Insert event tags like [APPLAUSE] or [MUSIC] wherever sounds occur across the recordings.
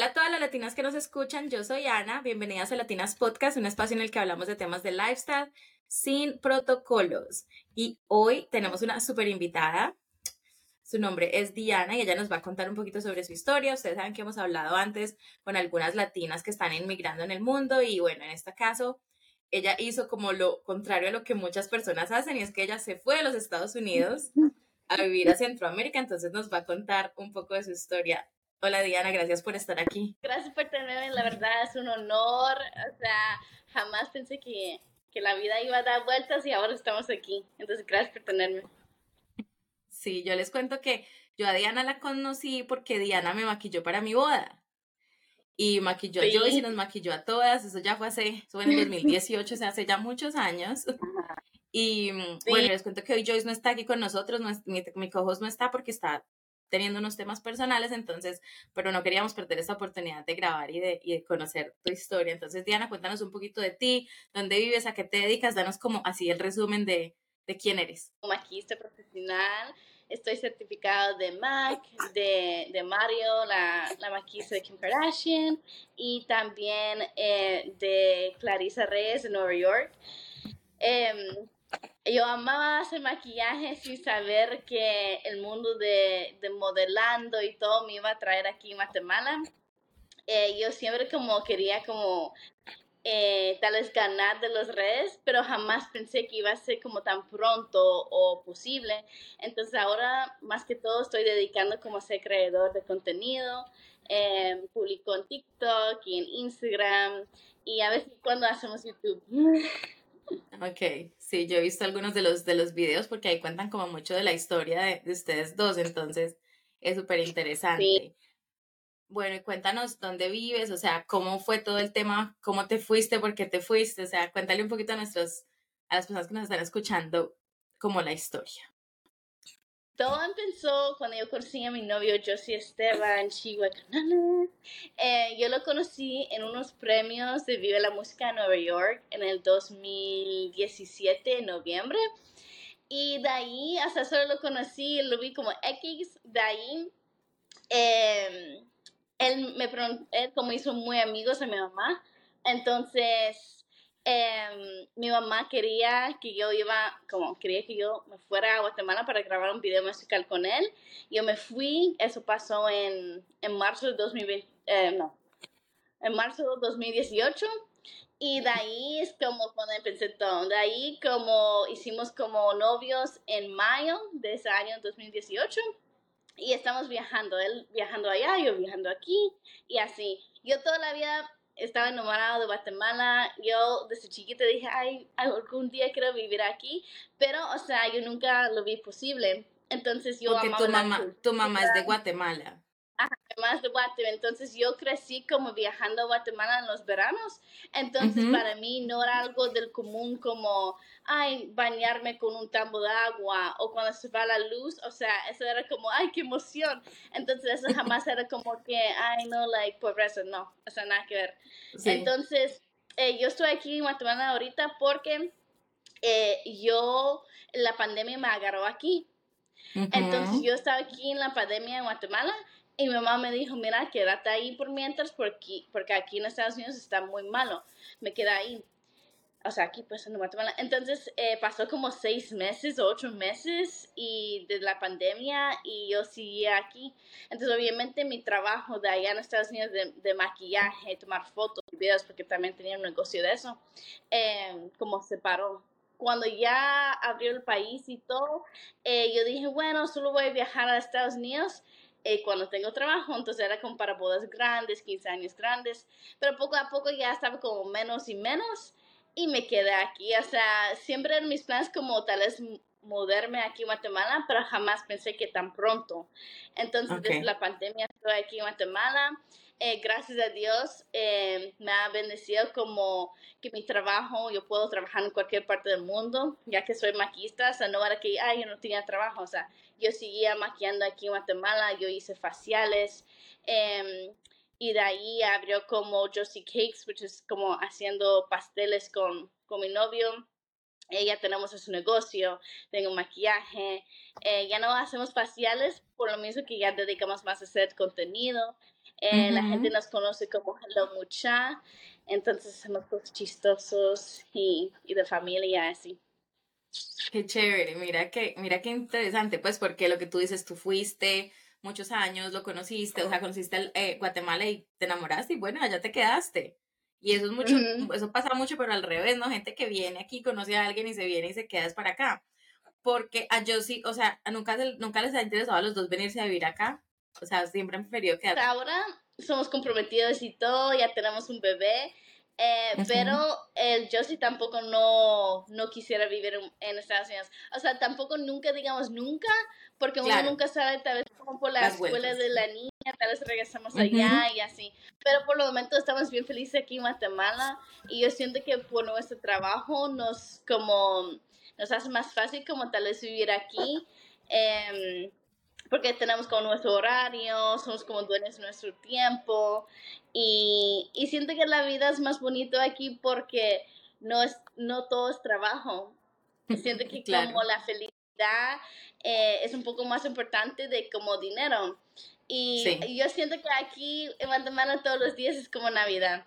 Hola a todas las latinas que nos escuchan, yo soy Ana, bienvenidas a Latinas Podcast, un espacio en el que hablamos de temas de lifestyle sin protocolos. Y hoy tenemos una súper invitada, su nombre es Diana y ella nos va a contar un poquito sobre su historia. Ustedes saben que hemos hablado antes con algunas latinas que están inmigrando en el mundo y bueno, en este caso, ella hizo como lo contrario a lo que muchas personas hacen y es que ella se fue a los Estados Unidos a vivir a Centroamérica, entonces nos va a contar un poco de su historia. Hola Diana, gracias por estar aquí. Gracias por tenerme, la verdad es un honor. O sea, jamás pensé que, que la vida iba a dar vueltas y ahora estamos aquí. Entonces, gracias por tenerme. Sí, yo les cuento que yo a Diana la conocí porque Diana me maquilló para mi boda. Y maquilló a Joyce y nos maquilló a todas. Eso ya fue hace, eso fue en el [LAUGHS] 2018, o sea, hace ya muchos años. Y bueno, les cuento que hoy Joyce no está aquí con nosotros, no mi, mi no está porque está teniendo unos temas personales, entonces, pero no queríamos perder esta oportunidad de grabar y de, y de conocer tu historia. Entonces, Diana, cuéntanos un poquito de ti, dónde vives, a qué te dedicas, danos como así el resumen de, de quién eres. Como maquillista profesional, estoy certificado de MAC, de, de Mario, la, la maquillista de Kim Kardashian, y también eh, de Clarissa Reyes de Nueva York. Eh, yo amaba hacer maquillaje sin saber que el mundo de, de, modelando y todo me iba a traer aquí en Guatemala. Eh, yo siempre como quería como eh, tal vez ganar de los redes, pero jamás pensé que iba a ser como tan pronto o posible. Entonces ahora más que todo estoy dedicando como a ser creador de contenido. Eh, publico en TikTok y en Instagram y a veces cuando hacemos YouTube. [LAUGHS] Ok, sí, yo he visto algunos de los, de los videos porque ahí cuentan como mucho de la historia de, de ustedes dos, entonces es súper interesante. Sí. Bueno, y cuéntanos dónde vives, o sea, cómo fue todo el tema, cómo te fuiste, por qué te fuiste, o sea, cuéntale un poquito a nuestros, a las personas que nos están escuchando, como la historia. Todo empezó cuando yo conocí a mi novio Josie Esteban, Chihuahua. Eh, yo lo conocí en unos premios de Vive la Música en Nueva York en el 2017, en noviembre. Y de ahí, hasta solo lo conocí, lo vi como X. De ahí, eh, él me él como hizo muy amigos a mi mamá. Entonces, eh, mi mamá quería que yo iba, como quería que yo me fuera a Guatemala para grabar un video musical con él. Yo me fui, eso pasó en, en marzo de 2020, eh, no, en marzo de 2018. Y de ahí es como cuando empecé todo. De ahí como hicimos como novios en mayo de ese año 2018. Y estamos viajando, él viajando allá, yo viajando aquí y así. Yo toda la vida estaba enamorado de Guatemala. Yo desde chiquita dije, ay, algún día quiero vivir aquí, pero, o sea, yo nunca lo vi posible. Entonces yo Porque tu mamá, tu mamá es de Guatemala. Además de Guatemala. Entonces yo crecí como viajando a Guatemala en los veranos. Entonces para mí no era algo del común como, ay, bañarme con un tambo de agua o cuando se va la luz. O sea, eso era como, ay, qué emoción. Entonces eso jamás era como que, ay, no, like, pobreza. No, o sea, nada que ver. Entonces eh, yo estoy aquí en Guatemala ahorita porque eh, yo, la pandemia me agarró aquí. Entonces yo estaba aquí en la pandemia en Guatemala y mi mamá me dijo, mira, quédate ahí por mientras porque, porque aquí en Estados Unidos está muy malo. Me quedé ahí. O sea, aquí pues en Guatemala. Entonces eh, pasó como seis meses o ocho meses y de la pandemia y yo seguía aquí. Entonces obviamente mi trabajo de allá en Estados Unidos de, de maquillaje, tomar fotos y videos, porque también tenía un negocio de eso, eh, como se paró cuando ya abrió el país y todo, eh, yo dije, bueno, solo voy a viajar a Estados Unidos eh, cuando tengo trabajo, entonces era como para bodas grandes, 15 años grandes, pero poco a poco ya estaba como menos y menos y me quedé aquí, o sea, siempre en mis planes como tal vez moverme aquí en Guatemala, pero jamás pensé que tan pronto. Entonces, desde la pandemia estoy aquí en Guatemala. Eh, gracias a Dios eh, me ha bendecido como que mi trabajo, yo puedo trabajar en cualquier parte del mundo, ya que soy maquista, o sea, no era que, ay, yo no tenía trabajo, o sea, yo seguía maquillando aquí en Guatemala, yo hice faciales, em, y de ahí abrió como Josie Cakes, which es como haciendo pasteles con, con mi novio, ya tenemos su negocio, tengo maquillaje, eh, ya no hacemos faciales por lo mismo que ya dedicamos más a hacer contenido. Eh, la gente nos conoce como Hello Mucha, entonces hacemos cosas chistosos y, y de familia así. Qué chévere, mira que, mira qué interesante, pues porque lo que tú dices, tú fuiste muchos años, lo conociste, o sea, conociste eh, Guatemala y te enamoraste y bueno, allá te quedaste. Y eso es mucho, eso pasa mucho, pero al revés, ¿no? Gente que viene aquí, conoce a alguien y se viene y se queda para acá. Porque a yo sí, o sea, nunca, nunca les ha interesado a los dos venirse a vivir acá. O sea, siempre han preferido quedarse. Ahora somos comprometidos y todo, ya tenemos un bebé. Eh, pero el yo sí tampoco no, no quisiera vivir en, Estados Unidos. O sea, tampoco nunca digamos nunca, porque uno nunca sabe, tal vez como por la escuela de la niña, tal vez regresamos allá y así. Pero por el momento estamos bien felices aquí en Guatemala y yo siento que por nuestro trabajo nos como nos hace más fácil como tal vez vivir aquí. Eh, porque tenemos como nuestro horario, somos como dueños de nuestro tiempo y, y siento que la vida es más bonito aquí porque no, es, no todo es trabajo. [LAUGHS] Siento que como la felicidad eh, es un poco más importante de como dinero. Y yo siento que aquí en Guatemala todos los días es como Navidad.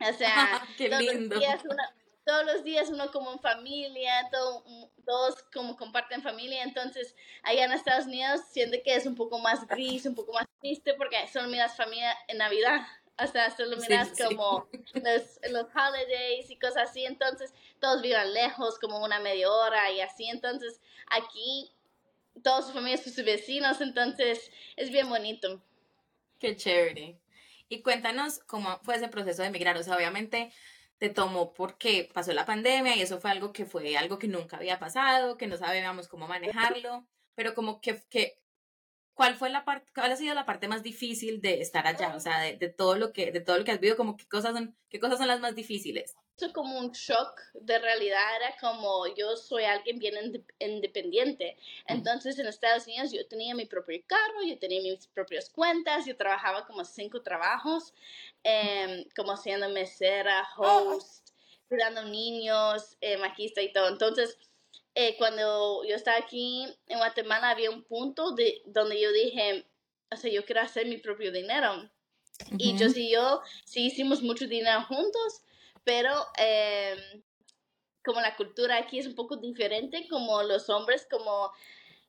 O sea, [LAUGHS] todos los días una, todos los días uno como en familia, todo, todos como comparten familia, entonces allá en Estados Unidos siente que es un poco más gris, un poco más triste porque solo miras familia en Navidad, hasta solo miras como Los, los holidays y cosas así, entonces todos viven lejos, como una media hora y así, entonces aquí todos sus familias sus vecinos, entonces es bien bonito. Qué chévere. Y cuéntanos cómo fue ese proceso de emigrar, o sea, obviamente te tomó porque pasó la pandemia y eso fue algo que fue algo que nunca había pasado, que no sabíamos cómo manejarlo, pero como que, que ¿cuál fue la parte, cuál ha sido la parte más difícil de estar allá? O sea, de, todo lo que, de todo lo que has vivido, como qué cosas son, qué cosas son las más difíciles. Eso como un shock de realidad, era como yo soy alguien bien independiente. Entonces en Estados Unidos yo tenía mi propio carro, yo tenía mis propias cuentas, yo trabajaba como cinco trabajos, em, como siendo mesera, host, cuidando niños, eh, maquista y todo. Entonces, eh, cuando yo estaba aquí en Guatemala había un punto de, donde yo dije, o sea, yo quiero hacer mi propio dinero. Y yo sí, yo sí hicimos mucho dinero juntos, pero em, como la cultura aquí es un poco diferente, como los hombres como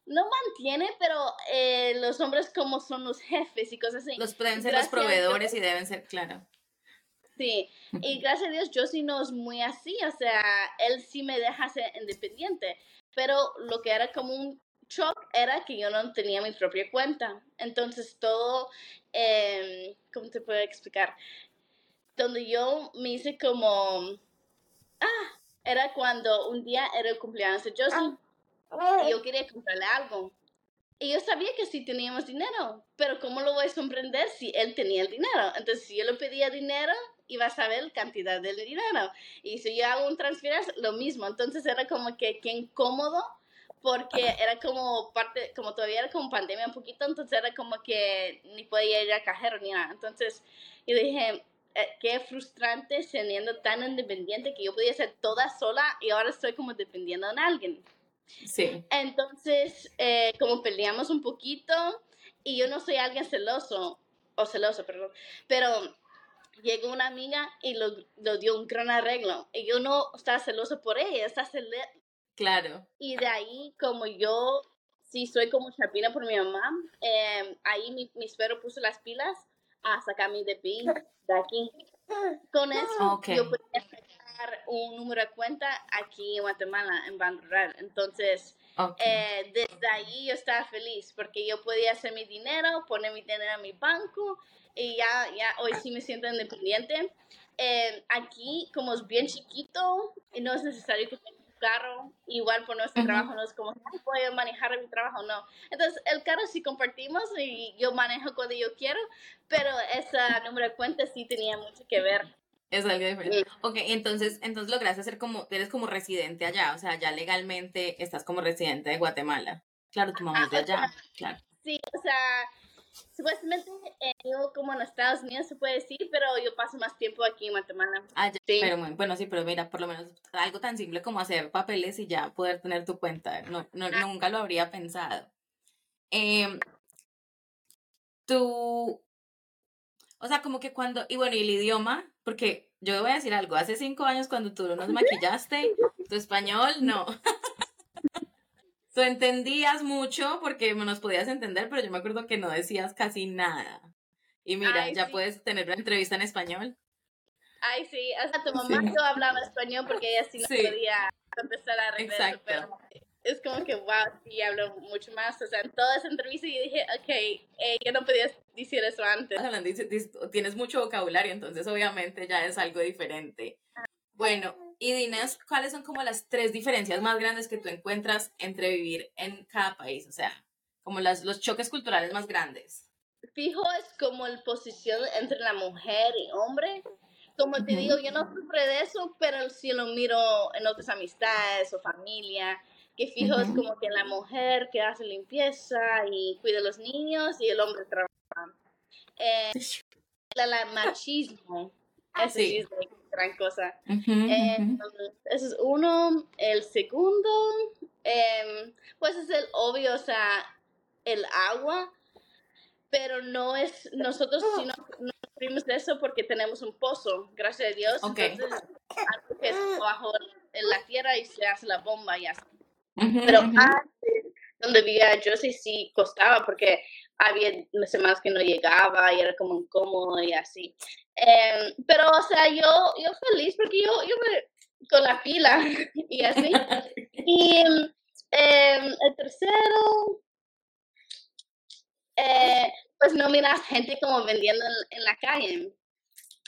no mantiene, pero eh, los hombres como son los jefes y cosas así. Los pueden ser los proveedores y deben ser, claro. Sí, y gracias a Dios yo sí no es muy así, o sea, él sí me deja ser independiente, pero lo que era como un shock era que yo no tenía mi propia cuenta, entonces todo, eh, ¿cómo te puedo explicar? Donde yo me hice como, ah, era cuando un día era el cumpleaños de Josie ah. y yo quería comprarle algo. Y yo sabía que sí teníamos dinero, pero ¿cómo lo voy a comprender si él tenía el dinero? Entonces, si yo le pedía dinero, iba a saber la cantidad del dinero. Y si yo hago un transferencia, lo mismo. Entonces, era como que, que incómodo, porque era como parte, como todavía era como pandemia un poquito, entonces era como que ni podía ir a cajero ni nada. Entonces, yo dije, qué frustrante siendo tan independiente que yo podía ser toda sola y ahora estoy como dependiendo de alguien. Sí. Entonces, eh, como peleamos un poquito y yo no soy alguien celoso, o celoso, perdón, pero llegó una amiga y lo, lo dio un gran arreglo y yo no estaba celoso por ella, estaba celoso. Claro. Y de ahí, como yo sí soy como chapina por mi mamá, eh, ahí mi, mi espero puso las pilas a sacar mi DPI de aquí. Con eso yo podía sacar un número de cuenta aquí en Guatemala, en Ban Rural. Entonces, eh, desde ahí yo estaba feliz porque yo podía hacer mi dinero, poner mi dinero en mi banco y ya, ya hoy sí me siento independiente. Eh, aquí, como es bien chiquito, no es necesario que carro. Igual por nuestro trabajo no es como, puedo manejar mi trabajo, no. Entonces, el carro sí compartimos y yo manejo cuando yo quiero, pero ese número de cuentas sí tenía mucho que ver. Es algo diferente. Ok, entonces, entonces lograste ser como, eres como residente allá, o sea, ya legalmente estás como residente de Guatemala. Claro, tu mamá es de allá, claro. Sí, o sea, supuestamente eh, yo como en Estados Unidos se puede decir, pero yo paso más tiempo aquí en Guatemala. Ah, ya, pero bueno, sí, pero mira, por lo menos algo tan simple como hacer papeles y ya poder tener tu cuenta, no, no ah. nunca lo habría pensado. Eh, tú, o sea, como que cuando, y bueno, y el idioma, porque yo voy a decir algo, hace cinco años cuando tú nos maquillaste, tu español no. [LAUGHS] Tú entendías mucho porque nos podías entender, pero yo me acuerdo que no decías casi nada. Y mira, ya puedes tener una entrevista en español. Ay, sí, hasta tu mamá no hablaba español porque ella sí no podía empezar a arreglar. Exacto. Pero es como que, wow, sí, hablo mucho más. O sea, en toda esa entrevista yo dije, ok, eh, yo no podía decir eso antes. Tienes mucho vocabulario, entonces obviamente ya es algo diferente. Bueno, y dinos cuáles son como las tres diferencias más grandes que tú encuentras entre vivir en cada país, o sea, como las, los choques culturales más grandes. Fijo es como la posición entre la mujer y hombre. Como te digo, yo no sufro de eso, pero si lo miro en otras amistades o familia, que fijo es como que la mujer que hace limpieza y cuida a los niños y el hombre trabaja. Eh, [LAUGHS] la, machismo, ah, sí. es gran cosa. ese es uno. El segundo, em, pues es el obvio, o sea, el agua, pero no es, nosotros si no, no sufrimos de eso porque tenemos un pozo, gracias a Dios. Entonces, algo que es bajo en la tierra y se hace la bomba y así. Pero antes, donde vivía yo sí, sí costaba porque había semanas que no llegaba y era como incómodo y así. Em, pero, o sea, yo, yo feliz porque yo, yo me, con la pila [LAUGHS] y así. [LAUGHS] Y em, el tercero, eh, pues no miras gente como vendiendo en, en la calle.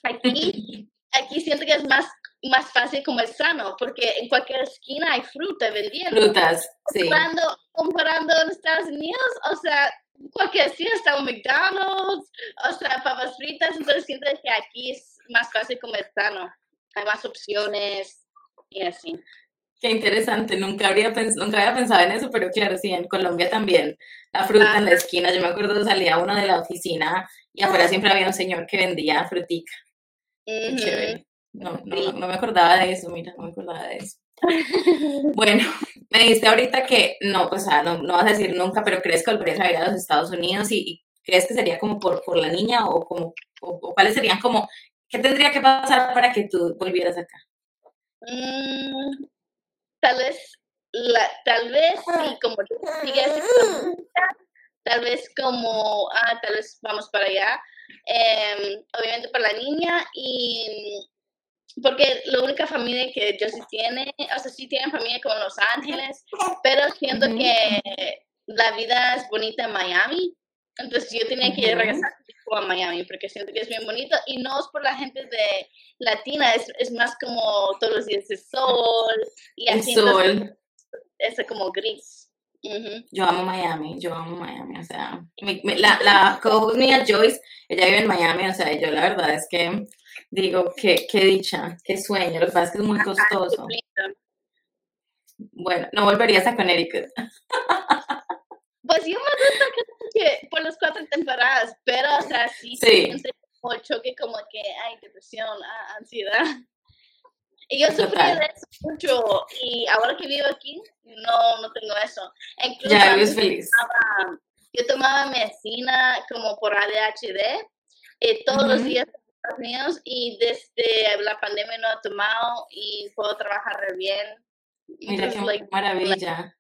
Aquí, [LAUGHS] aquí siento que es más más fácil como es sano, porque en cualquier esquina hay fruta vendiendo. Frutas, sí. Comparando, comparando en Estados Unidos, o sea, cualquier está un McDonald's, o sea, papas fritas, entonces siento que aquí es más fácil comer sano. Hay más opciones y así. Qué interesante, nunca, habría nunca había pensado en eso, pero claro, sí, en Colombia también, la fruta en la esquina, yo me acuerdo salía uno de la oficina y afuera siempre había un señor que vendía frutica. No, no, no me acordaba de eso, mira, no me acordaba de eso. [LAUGHS] bueno, me dijiste ahorita que no, pues no, no vas a decir nunca, pero crees que volverías a ir a los Estados Unidos y, crees que sería como por, por la niña o como, o, cuáles serían como, ¿qué tendría que pasar para que tú volvieras acá? Mm, tal vez, la, tal vez, sí, como sigues, [LAUGHS] tal vez como, ah, tal vez vamos para allá, em, obviamente para la niña y porque la única familia que sí tiene, o sea, sí tienen familia como Los Ángeles, pero siento que la vida es bonita en Miami, entonces yo tenía que regresar a Miami porque siento que es bien bonito y no es por la gente de latina, es, es más como todos los días de sol y así. El sol. Es como gris. Yo amo Miami, yo amo Miami, o sea, la, la co mía Joyce, ella vive en Miami, o sea, yo la verdad es que digo, qué, qué dicha, qué sueño, lo que pasa es que es muy costoso. Bueno, no volverías a Connecticut. Pues yo me gusta que por las cuatro temporadas, pero, o sea, sí, sí. como choque, como que hay depresión, ansiedad. Y yo sufrí de eso mucho y ahora que vivo aquí no, no tengo eso. Incluso ya vives feliz. yo tomaba medicina como por ADHD eh, todos los días Estados y desde la pandemia no he tomado y puedo trabajar bien. Mira qué maravilla.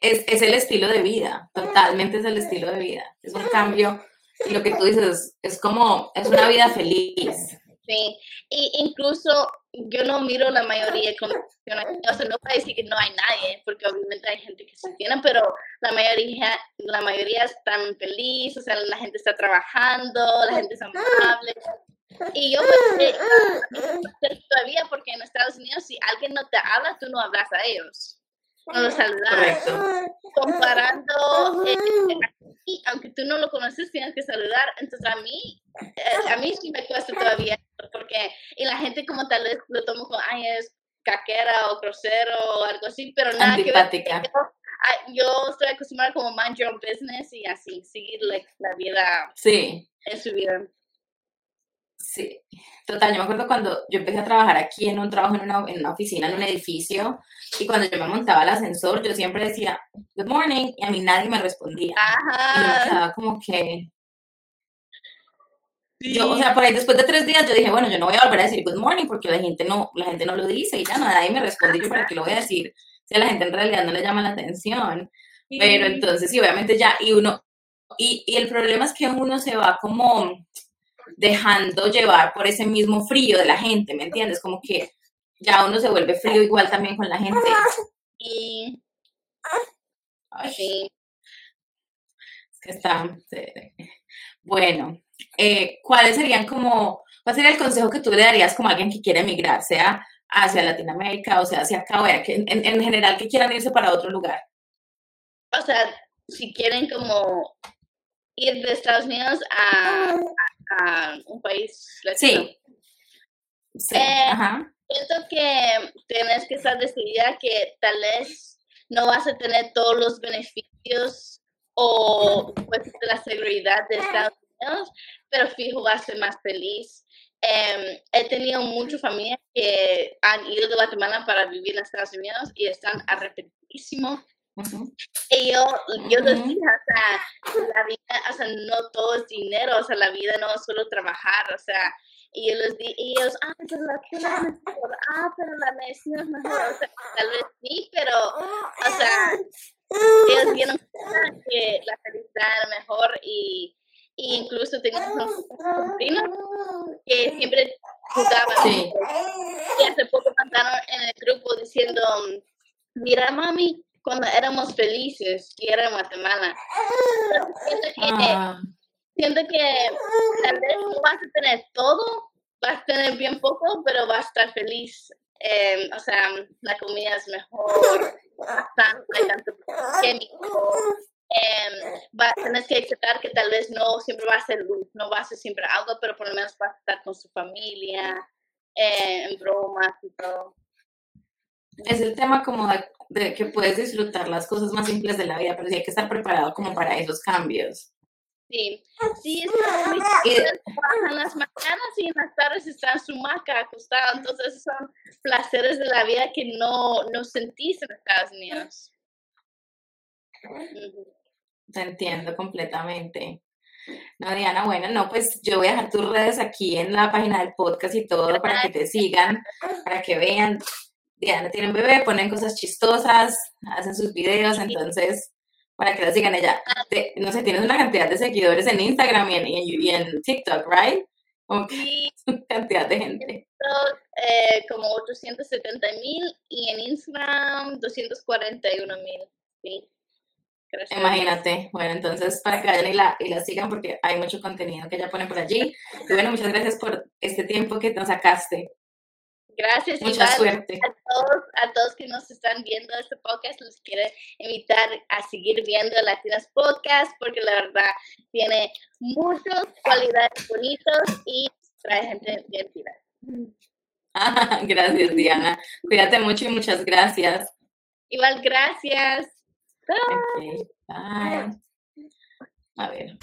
es, es el estilo de vida, totalmente es el estilo de vida. Es un cambio. Y lo que tú dices es como, es una vida feliz. Sí, y incluso yo no miro la mayoría con o sea, no puedo decir que no hay nadie, porque obviamente hay gente que se tiene, pero la mayoría, la mayoría están felices, o sea, la gente está trabajando, la gente es amable. Y yo eh, todavía, porque en Estados Unidos, si alguien no te habla, tú no hablas a ellos. No los saludas. Comparando, eh, aunque tú no lo conoces, tienes que saludar. Entonces, a mí, eh, a mí sí me cuesta todavía porque, y la gente como tal vez lo toma como, ay, es caquera o grosero o algo así, pero nada que ver. yo estoy acostumbrada como mind your own business y así, seguir la vida sí. en su vida. Sí, total, yo me acuerdo cuando yo empecé a trabajar aquí en un trabajo en una, en una oficina, en un edificio, y cuando yo me montaba al ascensor, yo siempre decía, good morning, y a mí nadie me respondía. Y yo quedaba como que... Yo, o sea, por ahí después de tres días yo dije, bueno, yo no voy a volver a decir good morning porque la gente no, la gente no lo dice y ya no, nadie me responde, yo para qué lo voy a decir si a la gente en realidad no le llama la atención. Pero entonces, sí, obviamente ya, y uno, y, y el problema es que uno se va como dejando llevar por ese mismo frío de la gente, ¿me entiendes? Como que ya uno se vuelve frío igual también con la gente. Y... sí. Es que está... Bueno, eh, ¿cuáles serían como, cuál sería el consejo que tú le darías como a alguien que quiere emigrar, sea hacia Latinoamérica o sea hacia acá, o que en, en general que quieran irse para otro lugar? O sea, si quieren como ir de Estados Unidos a, a un país latino. Sí. sí. Eh, Siento que tienes que estar decidida que tal vez no vas a tener todos los beneficios o pues, la seguridad de Estados Unidos, pero fijo vas a ser más feliz. Em, he tenido muchas familias que han ido de Guatemala para vivir en Estados Unidos y están arrepentidísimos y yo, yo decía, o sea, la vida, o sea, no todo es dinero, o sea, la vida no es solo trabajar, o sea, y yo les di, y ellos, ah, pero la escuela es mejor, ah, pero la medicina es mejor, o sea, tal vez sí, pero, o sea, ellos vieron que la felicidad era mejor y, y incluso tengo unos sobrinos que siempre jugaban. Sí. Y hace poco cantaron en el grupo diciendo, mira mami, cuando éramos felices y era en Guatemala. Siento que, ah. siento que tal vez no vas a tener todo, vas a tener bien poco, pero vas a estar feliz. Eh, o sea, la comida es mejor, hay tanto químico. Eh, va, tienes que aceptar que tal vez no siempre va a ser luz, no va a ser siempre algo, pero por lo menos vas a estar con su familia, eh, en bromas y todo. Es el tema como de de que puedes disfrutar las cosas más simples de la vida, pero sí hay que estar preparado como para esos cambios. Sí, sí, está muy en las mañanas y en las tardes está en su maca acostado, entonces son placeres de la vida que no, no sentís en Estados Unidos. Te entiendo completamente. No, Diana, bueno, no, pues yo voy a dejar tus redes aquí en la página del podcast y todo para que te sigan, para que vean. Diana tiene un bebé, ponen cosas chistosas, hacen sus videos, entonces, para que la sigan ella. no sé, tienes una cantidad de seguidores en Instagram y en, y en, TikTok, ¿right? Como sí. [LAUGHS] cantidad de gente. Eh, como 870 mil y en Instagram 241 mil, sí. Imagínate. Bueno, entonces para que vayan y la, y la sigan porque hay mucho contenido que ella pone por allí. Y bueno, muchas gracias por este tiempo que nos sacaste. Gracias, Mucha suerte. A todos, a todos que nos están viendo este podcast, los quiero invitar a seguir viendo Latinas Podcast porque la verdad tiene muchas cualidades bonitas y trae gente divertida. [LAUGHS] gracias, Diana. Cuídate mucho y muchas gracias. Igual, gracias. Bye. Bye. A ver.